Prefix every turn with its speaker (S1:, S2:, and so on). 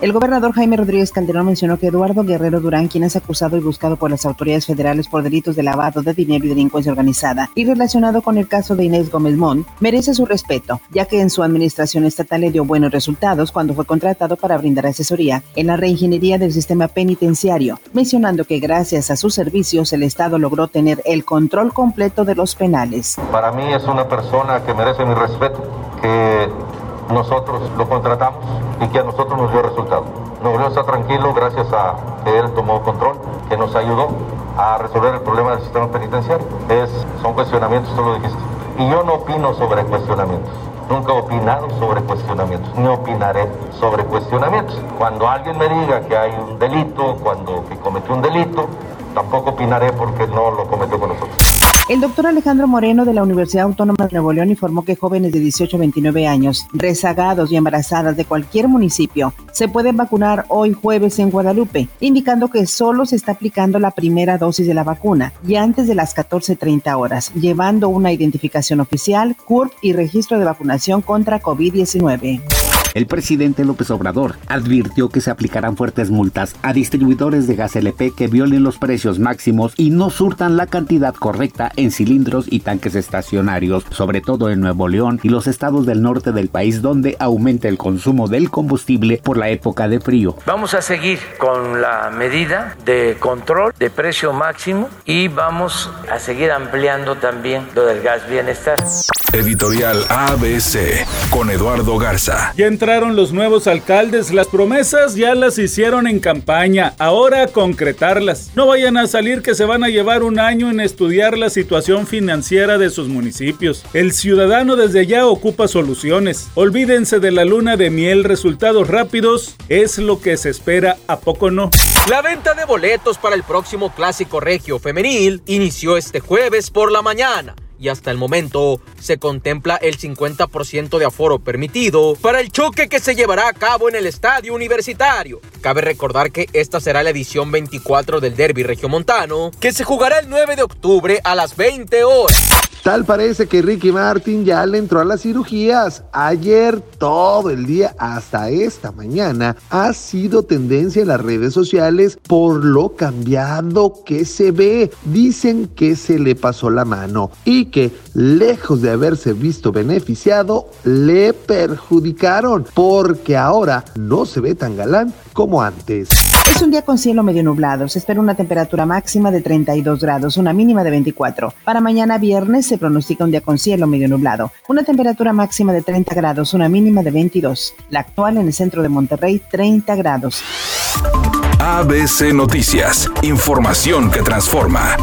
S1: El gobernador Jaime Rodríguez Calderón mencionó que Eduardo Guerrero Durán, quien es acusado y buscado por las autoridades federales por delitos de lavado de dinero y delincuencia organizada y relacionado con el caso de Inés Gómez Mont, merece su respeto, ya que en su administración estatal le dio buenos resultados cuando fue contratado para brindar asesoría en la reingeniería del sistema penitenciario, mencionando que gracias a sus servicios el Estado logró tener el control completo de los penales.
S2: Para mí es una persona que merece mi respeto, que nosotros lo contratamos y que a nosotros nos dio resultado. Nuevo León está tranquilo gracias a que él tomó control, que nos ayudó a resolver el problema del sistema penitenciario. Es, son cuestionamientos, tú lo dijiste. Y yo no opino sobre cuestionamientos. Nunca he opinado sobre cuestionamientos, ni opinaré sobre cuestionamientos. Cuando alguien me diga que hay un delito, cuando que cometió un delito, tampoco opinaré porque no lo cometió con nosotros.
S1: El doctor Alejandro Moreno de la Universidad Autónoma de Nuevo León informó que jóvenes de 18 a 29 años, rezagados y embarazadas de cualquier municipio, se pueden vacunar hoy jueves en Guadalupe, indicando que solo se está aplicando la primera dosis de la vacuna y antes de las 14.30 horas, llevando una identificación oficial, CURP y registro de vacunación contra COVID-19.
S3: El presidente López Obrador advirtió que se aplicarán fuertes multas a distribuidores de gas LP que violen los precios máximos y no surtan la cantidad correcta en cilindros y tanques estacionarios, sobre todo en Nuevo León y los estados del norte del país donde aumenta el consumo del combustible por la época de frío.
S4: Vamos a seguir con la medida de control de precio máximo y vamos a seguir ampliando también lo del gas bienestar.
S5: Editorial ABC con Eduardo Garza.
S6: Ya entraron los nuevos alcaldes, las promesas ya las hicieron en campaña, ahora concretarlas. No vayan a salir que se van a llevar un año en estudiar la situación financiera de sus municipios. El ciudadano desde ya ocupa soluciones. Olvídense de la luna de miel, resultados rápidos es lo que se espera, a poco no.
S7: La venta de boletos para el próximo clásico regio femenil inició este jueves por la mañana y hasta el momento se contempla el 50% de aforo permitido para el choque que se llevará a cabo en el estadio universitario. Cabe recordar que esta será la edición 24 del Derby Regiomontano, que se jugará el 9 de octubre a las 20 horas.
S8: Tal parece que Ricky Martin ya le entró a las cirugías. Ayer, todo el día, hasta esta mañana, ha sido tendencia en las redes sociales por lo cambiado que se ve. Dicen que se le pasó la mano y que, lejos de haberse visto beneficiado, le perjudicaron porque ahora no se ve tan galán como antes.
S1: Es un día con cielo medio nublado. Se espera una temperatura máxima de 32 grados, una mínima de 24. Para mañana viernes se pronostica un día con cielo medio nublado. Una temperatura máxima de 30 grados, una mínima de 22. La actual en el centro de Monterrey, 30 grados.
S5: ABC Noticias. Información que transforma.